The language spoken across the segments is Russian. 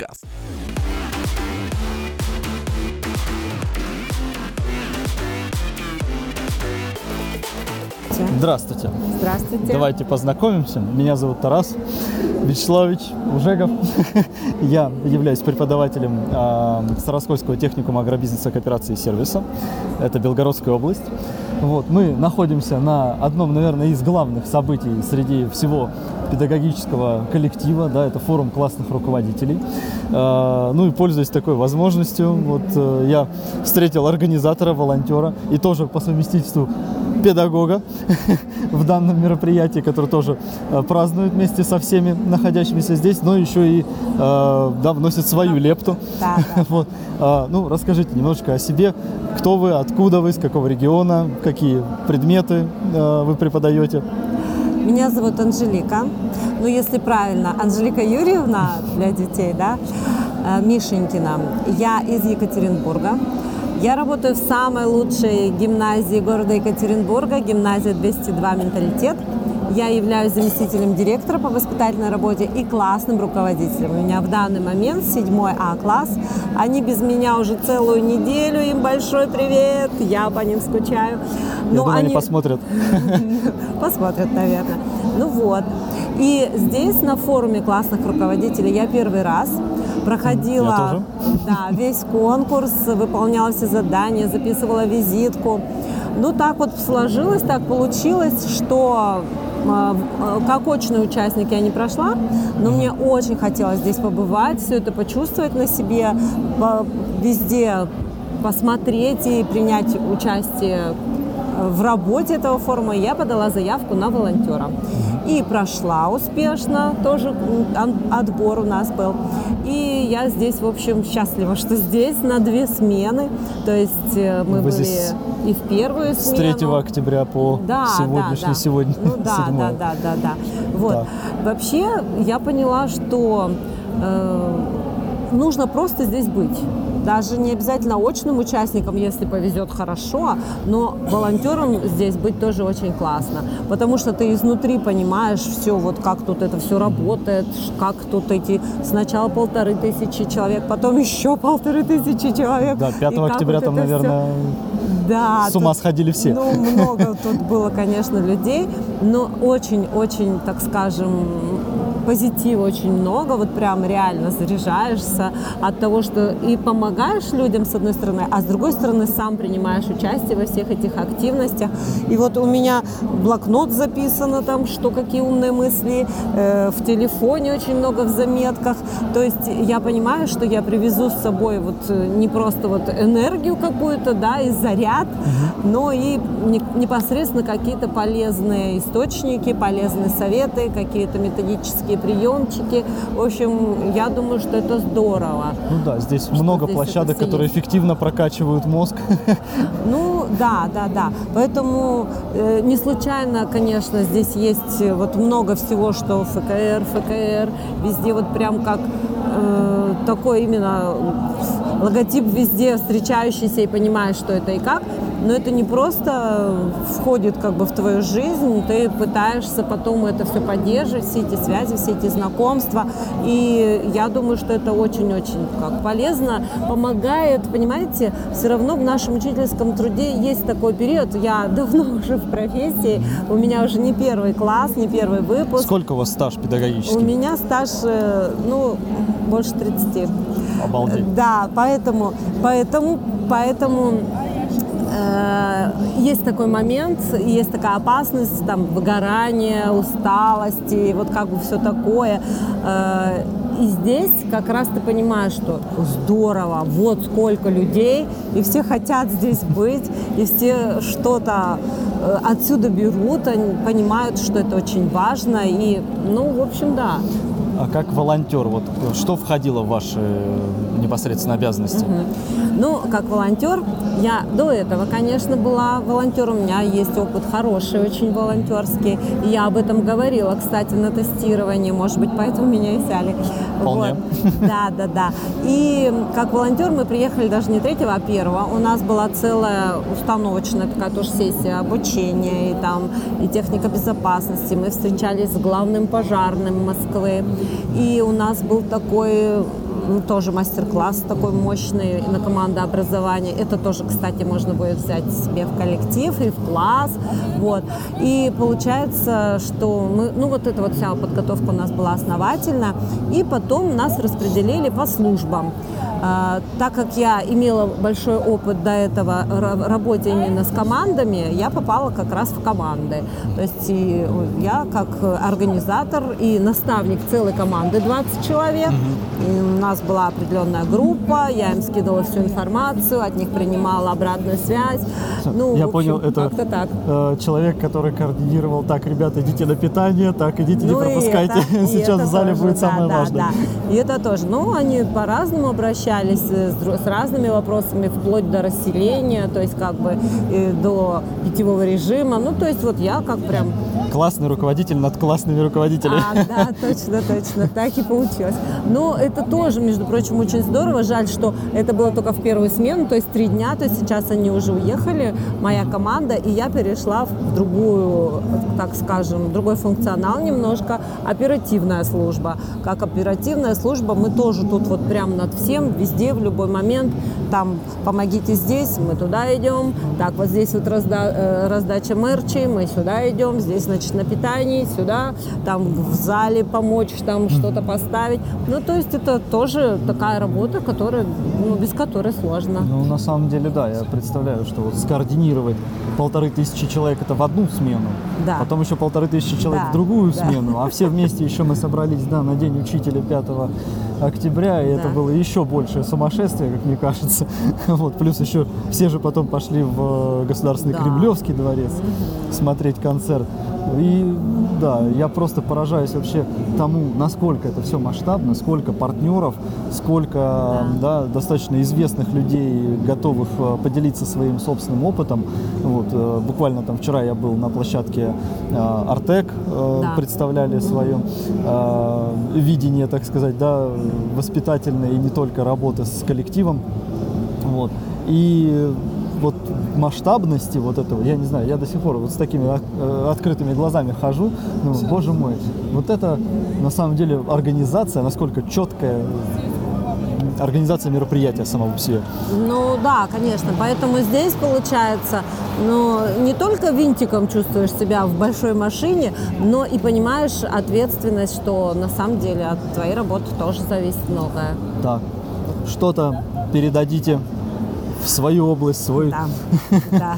подкаст. Здравствуйте. Здравствуйте. Давайте познакомимся. Меня зовут Тарас Вячеславович Ужегов. Я являюсь преподавателем э, Староскольского техникума агробизнеса, кооперации и сервиса. Это Белгородская область. Вот, мы находимся на одном, наверное, из главных событий среди всего педагогического коллектива, да, это форум классных руководителей. Э, ну и пользуясь такой возможностью, вот э, я встретил организатора, волонтера и тоже по совместительству педагога в данном мероприятии, который тоже э, празднует вместе со всеми находящимися здесь, но еще и э, да, вносит свою лепту. Да, да. Вот. А, ну, расскажите немножко о себе, кто вы, откуда вы, с какого региона, какие предметы вы преподаете. Меня зовут Анжелика. Ну, если правильно, Анжелика Юрьевна для детей, да, э, Мишенькина. Я из Екатеринбурга. Я работаю в самой лучшей гимназии города Екатеринбурга, гимназия 202 «Менталитет». Я являюсь заместителем директора по воспитательной работе и классным руководителем. У меня в данный момент седьмой А класс. Они без меня уже целую неделю. Им большой привет. Я по ним скучаю. Я думаю, они посмотрят. Посмотрят, наверное. Ну вот. И здесь на форуме классных руководителей я первый раз проходила. Да, весь конкурс, выполняла все задания, записывала визитку. Ну так вот сложилось, так получилось, что как очный участник я не прошла, но мне очень хотелось здесь побывать, все это почувствовать на себе, везде посмотреть и принять участие в работе этого форума я подала заявку на волонтера. И прошла успешно, тоже отбор у нас был. И я здесь, в общем, счастлива, что здесь на две смены. То есть э, мы Вы были здесь и в первую С смену. 3 октября по Да, сегодняшний, да, да. сегодня Ну да, 7. да, да, да, да. Вот. Да. Вообще я поняла, что э, нужно просто здесь быть. Даже не обязательно очным участником, если повезет хорошо, но волонтером здесь быть тоже очень классно. Потому что ты изнутри понимаешь все, вот как тут это все работает, как тут эти сначала полторы тысячи человек, потом еще полторы тысячи человек. Да, 5 И как октября там, наверное, да, с ума тут- сходили все. Ну, много тут было, конечно, людей, но очень-очень, так скажем, позитива очень много, вот прям реально заряжаешься от того, что и помогаешь людям, с одной стороны, а с другой стороны сам принимаешь участие во всех этих активностях. И вот у меня блокнот записано там, что какие умные мысли, э, в телефоне очень много в заметках. То есть я понимаю, что я привезу с собой вот э, не просто вот энергию какую-то, да, и заряд, но и не- непосредственно какие-то полезные источники, полезные советы, какие-то методические приемчики. В общем, я думаю, что это здорово. Ну да, здесь много здесь площадок, которые эффективно прокачивают мозг. Ну, да, да, да. Поэтому э, не случайно, конечно, здесь есть э, вот много всего, что ФКР, ФКР, везде вот прям как э, такой именно логотип везде встречающийся и понимаешь, что это и как. Но это не просто входит как бы в твою жизнь, ты пытаешься потом это все поддерживать, все эти связи, все эти знакомства. И я думаю, что это очень-очень как полезно, помогает, понимаете, все равно в нашем учительском труде есть такой период, я давно уже в профессии, у меня уже не первый класс, не первый выпуск. Сколько у вас стаж У педагогический? меня стаж, э, ну, больше 30. Обалдеть. Да, поэтому, поэтому, поэтому есть такой момент, и есть такая опасность, там, выгорания, усталости, вот как бы все такое. Э, и здесь как раз ты понимаешь, что здорово, вот сколько людей, и все хотят здесь быть, и все что-то э, отсюда берут, они понимают, что это очень важно, и, ну, в общем, да. А как волонтер, вот что входило в ваши э, непосредственно обязанности? Ну, как волонтер, я до этого, конечно, была волонтером. У меня есть опыт хороший, очень волонтерский. И я об этом говорила, кстати, на тестировании. Может быть, поэтому меня и взяли. Вполне. Вот. Да, да, да. И как волонтер мы приехали даже не третьего, а первого. У нас была целая установочная такая тоже сессия обучения и там и техника безопасности. Мы встречались с главным пожарным Москвы. И у нас был такой тоже мастер-класс такой мощный на командообразование. Это тоже, кстати, можно будет взять себе в коллектив и в класс. Вот. И получается, что мы, ну вот эта вот вся подготовка у нас была основательна. И потом нас распределили по службам. А, так как я имела большой опыт до этого работе именно с командами, я попала как раз в команды. То есть и я как организатор и наставник целой команды 20 человек. У нас была определенная группа, я им скидывала всю информацию, от них принимала обратную связь. Ну, я общем, понял, это так. Э, человек, который координировал, так, ребята, идите на питание, так, идите, ну, не пропускайте, это, сейчас в зале тоже, будет да, самое да, важное. Да. И это тоже. Ну, они по-разному обращались э, с, с разными вопросами, вплоть до расселения, то есть как бы до питьевого режима. Ну, то есть вот я как прям... Классный руководитель над классными руководителями. А, да, точно, точно, так и получилось. Но это тоже, между прочим, очень здорово. Жаль, что это было только в первую смену, то есть три дня, то есть сейчас они уже уехали, моя команда, и я перешла в другую, так скажем, другой функционал немножко, оперативная служба. Как оперативная служба мы тоже тут вот прям над всем, везде, в любой момент, там, помогите здесь, мы туда идем, так, вот здесь вот разда, э, раздача мерчей, мы сюда идем, здесь, значит, на питании, сюда, там в зале помочь, там что-то поставить. Ну, то есть это тоже такая работа, которая, ну, без которой сложно. Ну, на самом деле, да, я представляю, что вот скоординировать полторы тысячи человек это в одну смену, да. потом еще полторы тысячи человек да, в другую да. смену, а все вместе еще мы собрались, да, на День учителя 5 октября, и да. это было еще большее сумасшествие, как мне кажется. Вот, плюс еще все же потом пошли в Государственный да. Кремлевский дворец смотреть концерт. И да, я просто поражаюсь вообще тому, насколько это все масштабно, сколько партнеров, сколько да. Да, достаточно известных людей, готовых э, поделиться своим собственным опытом. Вот, э, буквально там вчера я был на площадке э, Артек, да. представляли свое видение, так сказать, да, воспитательное и не только работы с коллективом. Вот. И вот масштабности вот этого, я не знаю, я до сих пор вот с такими э, открытыми глазами хожу, ну, боже мой, вот это на самом деле организация, насколько четкая организация мероприятия самого себе. Ну да, конечно. Поэтому здесь получается, ну, не только винтиком чувствуешь себя в большой машине, но и понимаешь ответственность, что на самом деле от твоей работы тоже зависит многое. Да. Что-то передадите в свою область, свой... Да, да.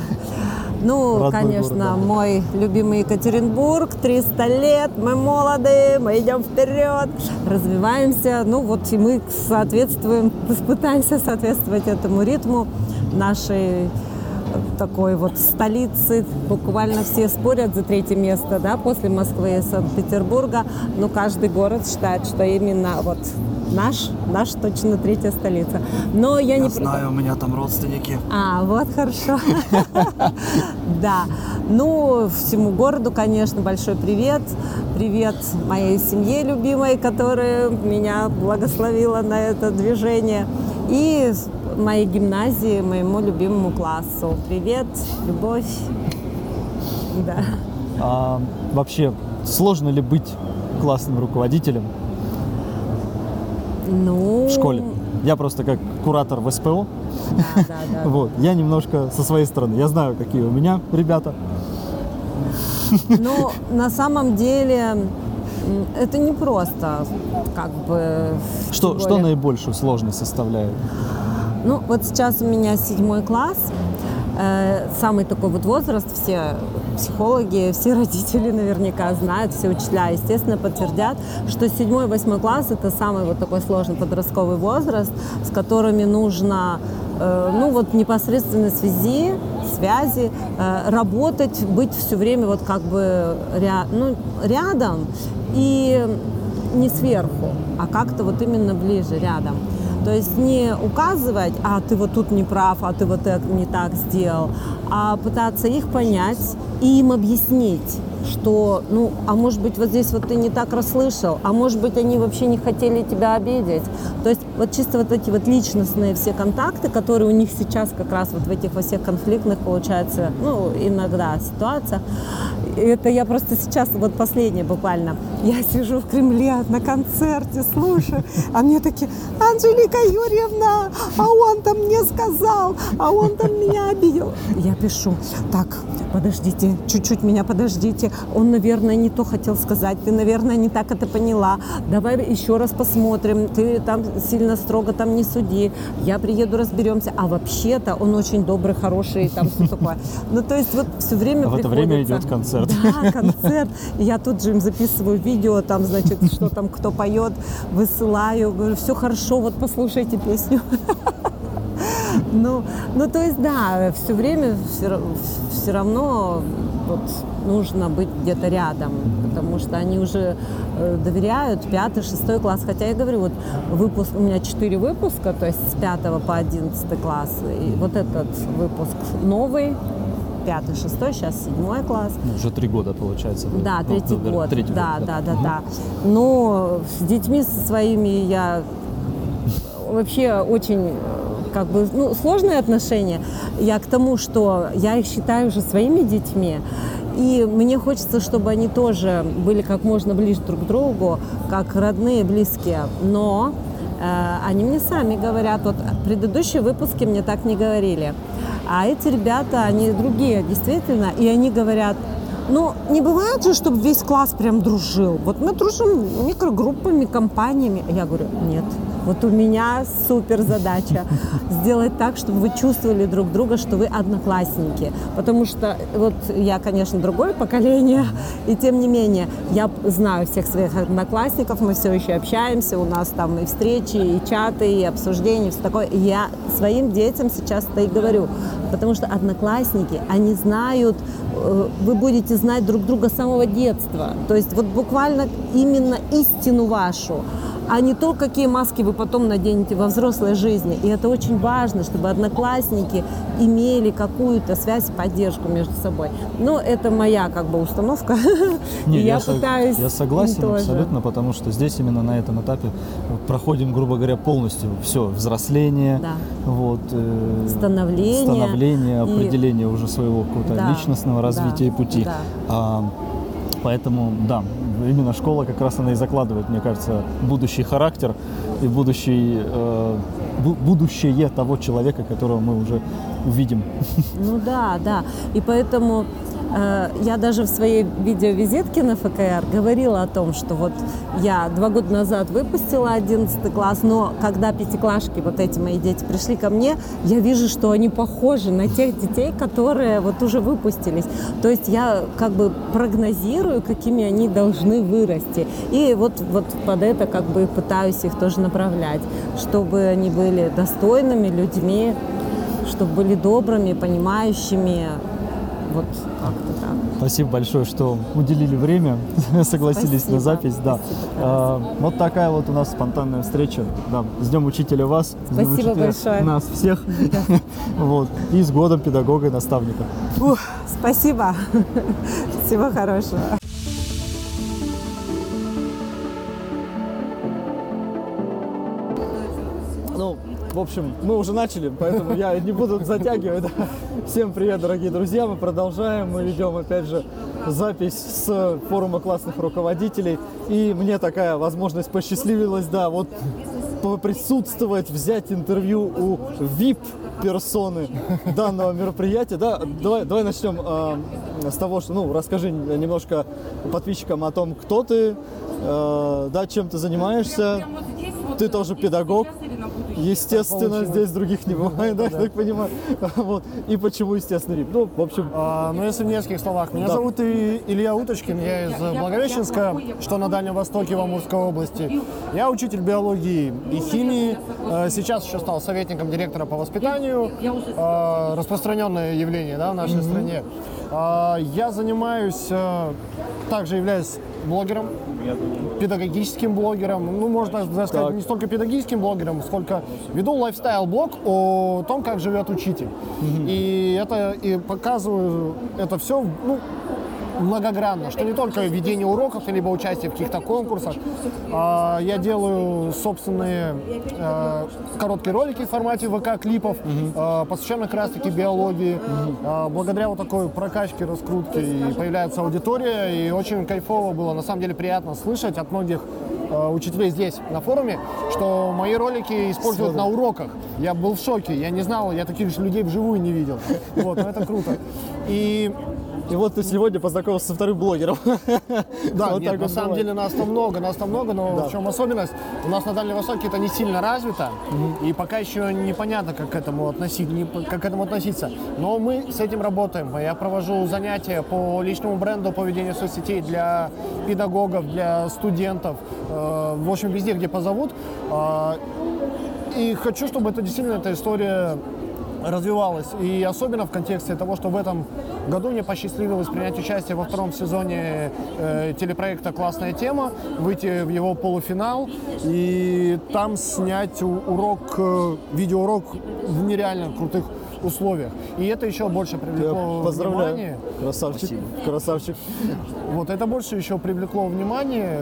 Ну, конечно, город, да. мой любимый Екатеринбург, 300 лет, мы молоды, мы идем вперед, развиваемся. Ну, вот и мы соответствуем, пытаемся соответствовать этому ритму нашей такой вот столицы. Буквально все спорят за третье место, да, после Москвы и Санкт-Петербурга. Но каждый город считает, что именно вот наш, наш точно третья столица. Но я, я не знаю, у меня там родственники. А, вот хорошо. Да. Ну, всему городу, конечно, большой привет. Привет моей семье любимой, которая меня благословила на это движение. И моей гимназии, моему любимому классу. Привет, любовь. Да. А, вообще, сложно ли быть классным руководителем? Ну... В школе. Я просто как куратор в СПО. Да, да, да. вот. Я немножко со своей стороны. Я знаю, какие у меня ребята. Ну, на самом деле, это не просто, как бы. Что, что наибольшую сложность составляет? Ну, вот сейчас у меня седьмой класс, самый такой вот возраст, все психологи, все родители наверняка знают, все учителя, естественно, подтвердят, что седьмой, восьмой класс – это самый вот такой сложный подростковый возраст, с которыми нужно, э, ну вот непосредственно связи, связи, э, работать, быть все время вот как бы ря, ну, рядом и не сверху, а как-то вот именно ближе, рядом. То есть не указывать, а ты вот тут не прав, а ты вот это не так сделал, а пытаться их понять и им объяснить. Что, ну, а может быть, вот здесь вот ты не так расслышал, а может быть, они вообще не хотели тебя обидеть. То есть вот чисто вот эти вот личностные все контакты, которые у них сейчас как раз вот в этих во всех конфликтных, получается, ну, иногда ситуация, это я просто сейчас, вот последнее буквально, я сижу в Кремле на концерте, слушаю, а мне такие, Анжелика Юрьевна, а он там мне сказал, а он там меня обидел. Я пишу, так, подождите, чуть-чуть меня подождите, он, наверное, не то хотел сказать, ты, наверное, не так это поняла, давай еще раз посмотрим, ты там сильно строго там не суди, я приеду, разберемся, а вообще-то он очень добрый, хороший, там все такое. Ну, то есть вот все время А в это время идет концерт. Да, концерт. И я тут же им записываю видео, там, значит, что там кто поет, высылаю, говорю, все хорошо, вот послушайте песню. Ну, ну, то есть, да, все время все, все равно вот, нужно быть где-то рядом, потому что они уже э, доверяют пятый, шестой класс. Хотя я говорю, вот выпуск, у меня четыре выпуска, то есть с пятого по одиннадцатый класс. И вот этот выпуск новый, пятый, шестой, сейчас седьмой класс. Ну, Уже три года получается. вы- Да, ну, третий да, год. Третий да, год, да, да, да. Но с детьми со своими я вообще очень как бы ну, сложные отношения. Я к тому, что я их считаю уже своими детьми. И мне хочется, чтобы они тоже были как можно ближе друг к другу, как родные, близкие. Но э, они мне сами говорят, вот предыдущие выпуски мне так не говорили. А эти ребята, они другие, действительно, и они говорят, ну, не бывает же, чтобы весь класс прям дружил. Вот мы дружим микрогруппами, компаниями. Я говорю, нет. Вот у меня супер задача сделать так, чтобы вы чувствовали друг друга, что вы одноклассники. Потому что вот я, конечно, другое поколение, и тем не менее я знаю всех своих одноклассников, мы все еще общаемся, у нас там и встречи, и чаты, и обсуждения, все такое. И я своим детям сейчас это и говорю, потому что одноклассники, они знают, э, вы будете знать друг друга с самого детства. То есть вот буквально именно истину вашу а не то, какие маски вы потом наденете во взрослой жизни. И это очень важно, чтобы одноклассники имели какую-то связь и поддержку между собой. Но это моя как бы установка. Не, я, со- пытаюсь я согласен тоже. абсолютно, потому что здесь именно на этом этапе проходим, грубо говоря, полностью все взросление, Да. вот, э, Становление становление, и- определение уже своего какого-то Да, личностного развития да, и пути. да. А, поэтому, да, именно школа как раз она и закладывает, мне кажется, будущий характер и будущий, э, бу- будущее того человека, которого мы уже увидим. Ну да, да. И поэтому я даже в своей видеовизитке на ФКР говорила о том, что вот я два года назад выпустила 11 класс, но когда пятиклашки, вот эти мои дети, пришли ко мне, я вижу, что они похожи на тех детей, которые вот уже выпустились. То есть я как бы прогнозирую, какими они должны вырасти. И вот, вот под это как бы пытаюсь их тоже направлять, чтобы они были достойными людьми, чтобы были добрыми, понимающими. Вот как-то так. Спасибо большое, что уделили время, согласились Спасибо. на запись. Да. Спасибо, А, вот такая вот у нас спонтанная встреча. Да. С Днем Учителя вас, с Днем Учителя большое. нас всех. Вот. И с годом педагога и наставника. Ух, спасибо. Всего хорошего. Общем, мы уже начали, поэтому я не буду затягивать. Всем привет, дорогие друзья. Мы продолжаем. Мы ведем, опять же, запись с форума классных руководителей. И мне такая возможность посчастливилась, да, вот присутствовать, взять интервью у VIP персоны данного мероприятия. Да, давай, давай начнем э, с того, что, ну, расскажи немножко подписчикам о том, кто ты, э, да, чем ты занимаешься. Ты тоже педагог. Естественно, здесь других не бывает, да, я так понимаю. Вот. И почему естественно рип? Ну, в общем, А, ну, если в нескольких словах. Меня Да. зовут Илья Уточкин, я из Благовещенска, что на Дальнем Востоке в Амурской области. Я учитель биологии и химии. Э, Сейчас еще стал советником директора по воспитанию. Э, Распространенное явление да, в нашей стране. А, Я занимаюсь, э, также являюсь блогером, педагогическим блогером. Ну, можно даже сказать, Так. не столько педагогическим блогером, сколько веду лайфстайл-блог о том, как живет учитель. И это и показываю это все, ну, многогранно, что не только ведение уроков, либо участие в каких-то конкурсах. А, я делаю собственные э, короткие ролики в формате ВК-клипов, э, посвященных как раз-таки биологии. А, благодаря вот такой прокачке, раскрутке и появляется аудитория, и очень кайфово было, на самом деле приятно слышать от многих э, учителей здесь, на форуме, что мои ролики используют на уроках. Я был в шоке, я не знал, я таких же людей вживую не видел. Вот, но это круто. И И вот ты сегодня познакомился со вторым блогером. да, Вот нет, на самом деле нас там много, нас там много, но в чем особенность? У нас на Дальнем Востоке это не сильно развито, и пока еще непонятно, как к этому относиться, не как к этому относиться. Но мы с этим работаем. Я провожу занятия по личному бренду, по ведению соцсетей для педагогов, для студентов, э, в общем, везде, где позовут. А, И хочу, чтобы это действительно эта история развивалась. И особенно в контексте того, что в этом году мне посчастливилось принять участие во втором сезоне э, телепроекта «Классная тема», выйти в его полуфинал и там снять урок, э, видеоурок в нереально крутых условиях. И это еще больше привлекло Я поздравляю. внимание. Красавчик. Красавчик. Вот это больше еще привлекло внимание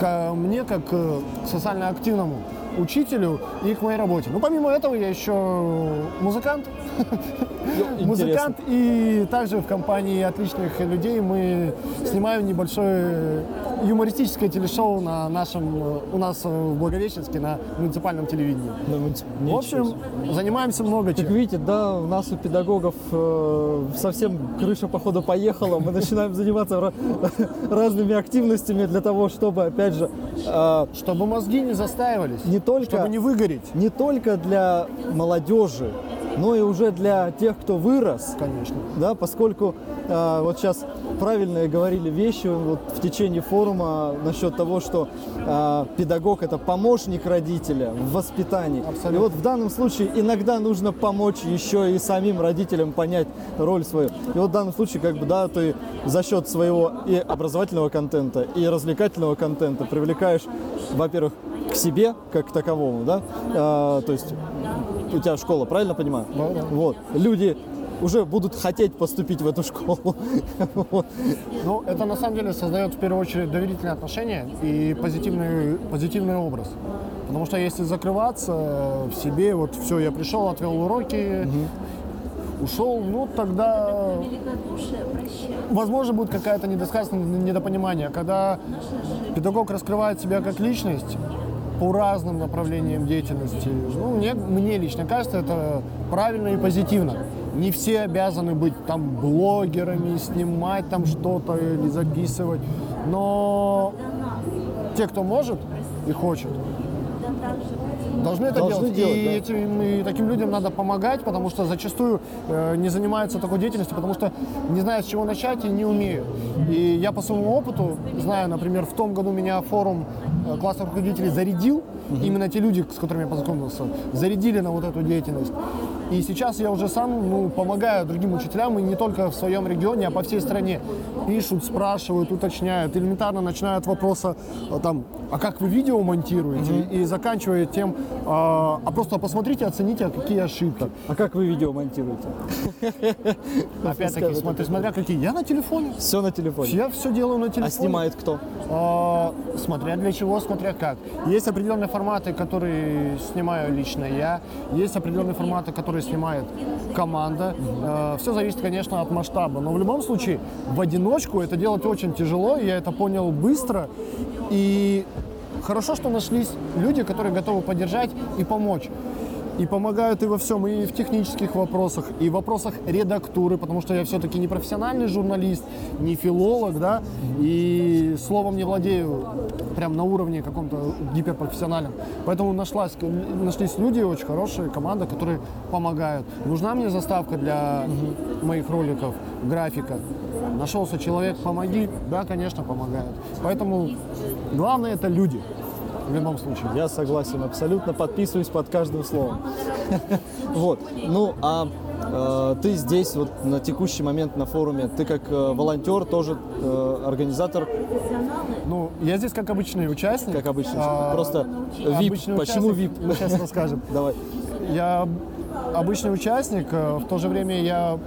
ко мне как э, социально активному учителю и к моей работе. Ну, помимо этого, я еще музыкант. Музыкант и также в компании отличных людей мы снимаем небольшое юмористическое телешоу на нашем, у нас в Благовещенске на муниципальном телевидении. В общем, занимаемся много чем. видите, да, у нас у педагогов э, совсем крыша походу поехала. Мы начинаем заниматься ра- разными активностями для того, чтобы, опять же, э, Чтобы мозги не застаивались, не только чтобы не выгореть. не только для молодежи, но и уже для тех, кто вырос, Конечно. да, поскольку э, вот сейчас правильные говорили вещи вот в течение форума насчет того, что э, педагог это помощник родителя в воспитании. Абсолютно. И вот в данном случае иногда нужно помочь еще и самим родителям понять роль свою. И вот в данном случае, как бы, да, ты за счет своего и образовательного контента, и развлекательного контента привлекаешь, во-первых, к себе как к таковому, да, А, то есть у тебя школа, правильно понимаю? Да, да. Вот. Люди уже будут хотеть поступить в эту школу. Ну, это на самом деле создает в первую очередь доверительные отношения и позитивный, позитивный образ. Потому что если закрываться в себе, вот все, я пришел, отвел уроки, ушел, ну тогда, возможно, будет какая-то недосказанность, недопонимание. Когда педагог раскрывает себя как личность по разным направлениям деятельности, ну, мне, мне лично кажется, это правильно и позитивно. Не все обязаны быть там блогерами, снимать там что-то или записывать, но те, кто может и хочет, должны это Должны делать. делать, и да. этим и таким людям надо помогать, потому что зачастую э, не занимаются такой деятельностью, потому что не знают, с чего начать и не умеют. И я по своему опыту знаю, например, в том году меня форум э, классных руководителей зарядил, именно те люди, с которыми я познакомился, зарядили на вот эту деятельность. И сейчас я уже сам ну, помогаю другим учителям, и не только в своем регионе, а по всей стране. Пишут, спрашивают, уточняют, элементарно начиная от вопроса, э, там, а как вы видео монтируете, и заканчивая тем, а, а просто посмотрите, оцените, а какие ошибки. А как вы видео монтируете? Опять-таки, смотря какие. Я на телефоне. Все на телефоне. Я все делаю на телефоне. А снимает кто? А, смотря для чего, смотря как. Есть определенные форматы, которые снимаю лично я. Есть определенные форматы, которые снимает команда. все зависит, конечно, от масштаба. Но в любом случае, в одиночку это делать очень тяжело. Я это понял быстро. И хорошо, что нашлись люди, которые готовы поддержать и помочь. И помогают и во всем, и в технических вопросах, и в вопросах редактуры, потому что я все-таки не профессиональный журналист, не филолог, да, и словом не владею прям на уровне каком-то гиперпрофессиональном. Поэтому нашлась, нашлись люди, очень хорошие, команда, которые помогают. Нужна мне заставка для моих роликов, графика. Нашелся человек, помоги, да, конечно, помогают. Поэтому главное это люди в любом случае. Я согласен, абсолютно подписываюсь под каждым словом. Вот. Ну, а э, ты здесь вот на текущий момент на форуме, ты как э, волонтер, тоже э, организатор, Ну, я здесь как обычный участник. как обычно. А, Просто VIP. обычный Почему VIP? Мы сейчас расскажем. Давай. Я обычный участник, в то же время я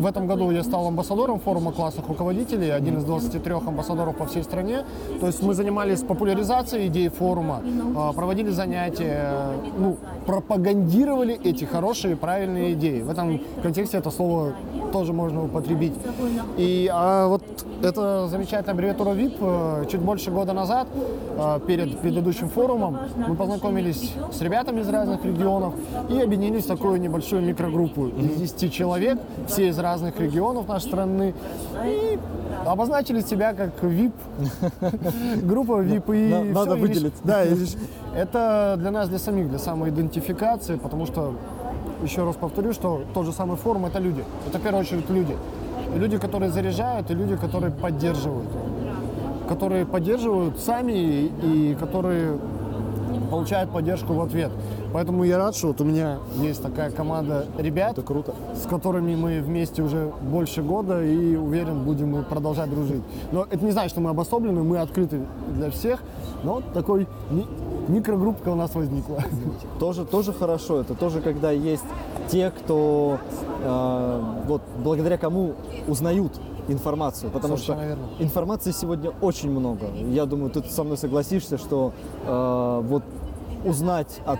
в этом году я стал амбассадором форума классных руководителей, один из 23 амбассадоров по всей стране. То есть мы занимались популяризацией идей форума, а, проводили занятия, ну, пропагандировали эти хорошие, правильные идеи. В этом контексте это слово тоже можно употребить. И а вот эта замечательная аббревиатура VIP э, чуть больше года назад, э, перед предыдущим форумом, мы познакомились с ребятами из разных регионов и объединились в такую небольшую микрогруппу из 10 человек, все из разных регионов нашей страны. И обозначили себя как VIP, группа VIP. И На- надо и реш- выделить. Да, и это для нас, для самих, для самоидентификации, потому что, еще раз повторю, что тот же самый форум – это люди. Это в первую очередь люди. Люди, которые заряжают, и люди, которые поддерживают. Которые поддерживают сами и которые получают поддержку в ответ. Поэтому я рад, что вот у меня есть такая команда ребят, Это круто. с которыми мы вместе уже больше года и уверен, будем продолжать дружить. Но это не значит, что мы обособлены, мы открыты для всех, но такой ми- микрогруппка у нас возникла. Тоже, тоже хорошо. Это тоже когда есть те, кто э, вот благодаря кому узнают информацию, потому Совершенно что верно. информации сегодня очень много. Я думаю, ты со мной согласишься, что э, вот узнать о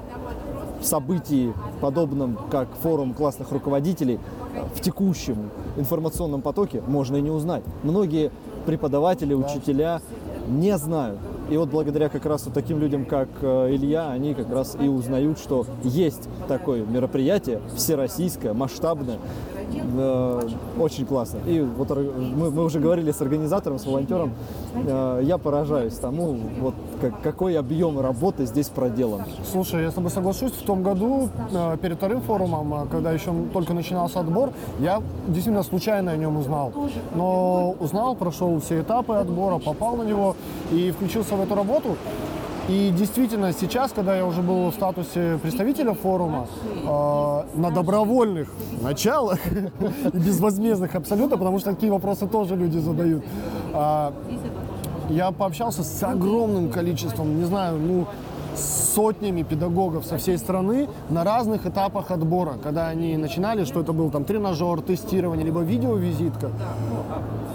событии, подобном как форум классных руководителей, э, в текущем информационном потоке можно и не узнать. Многие преподаватели, учителя не знают. И вот благодаря как раз вот таким людям, как э, Илья, они как раз и узнают, что есть такое мероприятие всероссийское, масштабное, Э, очень классно. И вот мы, мы уже говорили с организатором, с волонтером, Э, я поражаюсь тому, вот как- какой объем работы здесь проделан. Слушай, я с тобой соглашусь, в том году, э, перед вторым форумом, э, когда еще только начинался отбор, я действительно случайно о нем узнал. Но узнал, прошел все этапы отбора, попал на него и включился в эту работу. И действительно, сейчас, когда я уже был в статусе представителя форума, э, на добровольных началах и безвозмездных абсолютно, потому что такие вопросы тоже люди задают, а, я пообщался с огромным количеством, не знаю, ну, сотнями педагогов со всей страны на разных этапах отбора, когда они начинали, что это был там тренажер, тестирование, либо видеовизитка.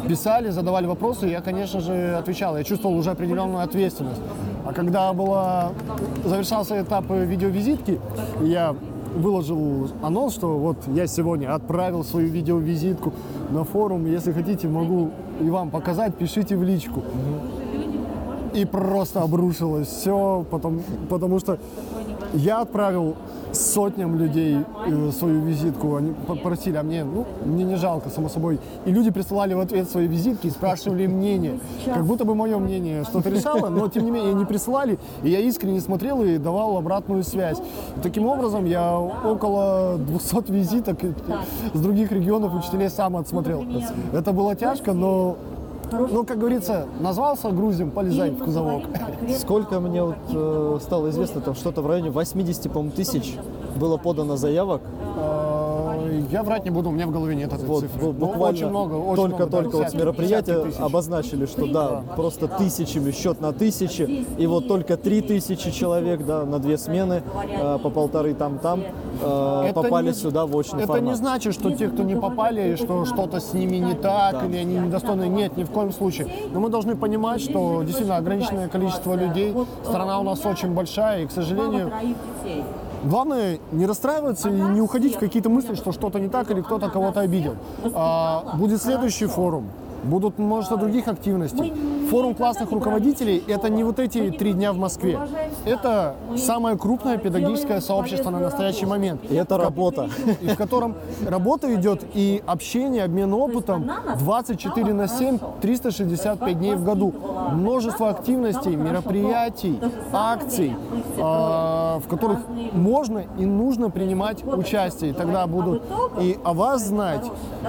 Писали, задавали вопросы, и я, конечно же, отвечал. Я чувствовал уже определенную ответственность. А когда была, завершался этап видеовизитки, я выложил анонс, что вот я сегодня отправил свою видеовизитку на форум. Если хотите, могу и вам показать, пишите в личку. И просто обрушилось все, потому, потому что я отправил сотням людей э, свою визитку. Они попросили, а мне, ну, мне не жалко, само собой. И люди присылали в ответ свои визитки и спрашивали мнение. Как будто бы мое мнение что-то решало, но тем не менее не присылали. И я искренне смотрел и давал обратную связь. И таким образом я около 200 визиток с других регионов учителей сам отсмотрел. Это было тяжко, но ну, как говорится, назвался грузем, полезай в кузовок. Сколько мне вот э, стало известно, там что-то в районе 80, по тысяч было подано заявок. Э, Я врать не буду, у меня в голове нет этой Вот, цифры. Ну, буквально очень много, очень только, много, только да, вот с мероприятия обозначили, что да, просто тысячами, счет на тысячи, и вот только три тысячи человек, да, на две смены, э, по полторы там-там, э, попали не- сюда в очный Это формат. не значит, что те, кто не попали, что что-то с ними не так, или они недостойны. Нет, ни в коем случае. Но мы должны понимать, что действительно ограниченное количество людей, страна у нас очень большая, и, к сожалению, Главное не расстраиваться и не уходить в какие-то мысли, что что-то не так или кто-то кого-то обидел. А, будет следующий форум. Будут множество других активностей. Форум классных руководителей – это не вот эти три дня в Москве. Это самое крупное педагогическое сообщество на настоящий момент. И это работа. И в котором работа идет и общение, обмен опытом 24 на 7, 365 дней в году. Множество активностей, мероприятий, акций, а, в которых можно и нужно принимать участие. И тогда будут и о вас знать,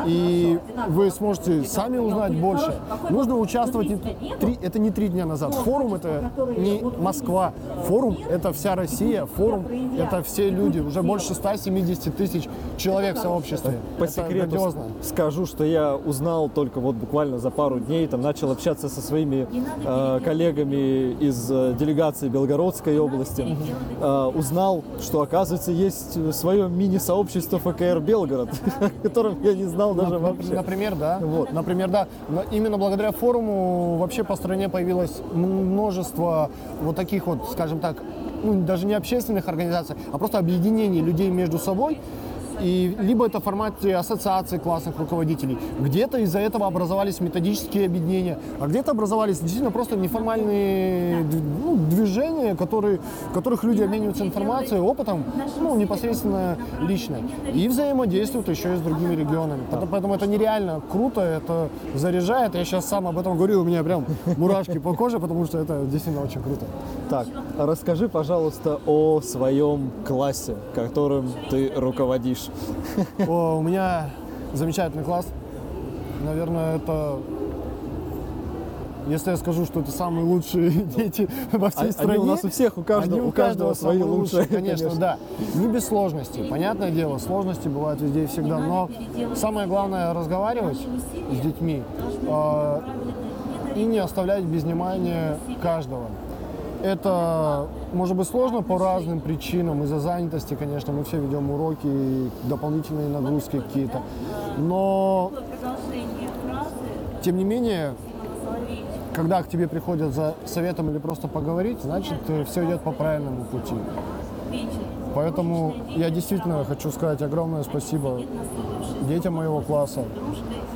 и вы сможете сами узнать больше. Нужно участвовать. не три- это не три дня назад. Форум это не Москва. Форум – это вся Россия, форум – это все люди, уже больше 170 тысяч человек в сообществе. По Это секрету грандиозно. скажу, что я узнал только вот буквально за пару дней, там начал общаться со своими э, коллегами из э, делегации Белгородской области. Э, узнал, что оказывается есть свое мини-сообщество ФКР Белгород, о котором я не знал даже вообще. Например, да. Вот. Например, да. Но именно благодаря форуму вообще по стране появилось множество вот таких вот, скажем так, ну, даже не общественных организаций, а просто объединений людей между собой. И либо это в формате ассоциации классных руководителей, где-то из-за этого образовались методические объединения, а где-то образовались действительно просто неформальные ну, движения, которые, в которых люди обмениваются информацией, опытом, ну, непосредственно лично, и взаимодействуют еще и с другими регионами. Поэтому это нереально круто, это заряжает. Я сейчас сам об этом говорю, у меня прям мурашки по коже, потому что это действительно очень круто. Так, расскажи, пожалуйста, о своем классе, которым ты руководишь. О, у меня замечательный класс. Наверное, это... Если я скажу, что это самые лучшие дети во всей Они стране... у нас у всех, у каждого- у каждого свои самые лучшие, конечно, конечно. да. Не без сложностей. Понятное дело, сложности бывают везде и всегда. Но самое главное разговаривать с детьми э, и не оставлять без внимания каждого. Это может быть сложно по разным причинам. Из-за занятости, конечно, мы все ведем уроки, дополнительные нагрузки какие-то. Но, тем не менее, когда к тебе приходят за советом или просто поговорить, значит, все идет по правильному пути. Поэтому я действительно хочу сказать огромное спасибо детям моего класса,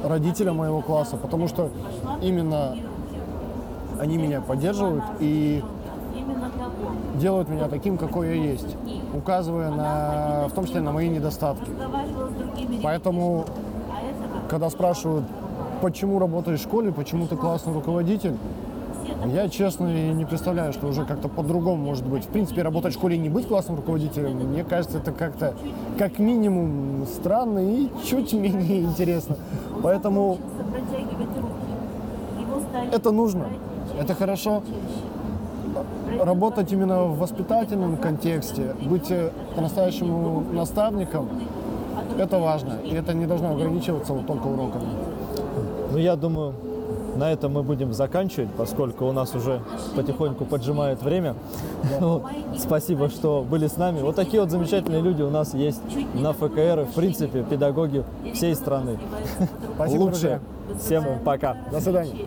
родителям моего класса, потому что именно они меня поддерживают и делают меня таким, какой я есть, указывая на, в том числе на мои недостатки. Поэтому, когда спрашивают, почему работаешь в школе, почему ты классный руководитель, я честно не представляю, что уже как-то по-другому может быть. В принципе, работать в школе и не быть классным руководителем, мне кажется, это как-то как минимум странно и чуть менее интересно. Поэтому это нужно, это хорошо. Работать именно в воспитательном контексте, быть э, по-настоящему наставником, это важно. И это не должно ограничиваться вот только уроками. Ну, я думаю, на этом мы будем заканчивать, поскольку у нас уже потихоньку поджимает время. Вот. Спасибо, что были с нами. Вот такие вот замечательные люди у нас есть на ФКР, и, в принципе, педагоги всей страны. Спасибо, Лучшие. друзья. Всем пока. До свидания.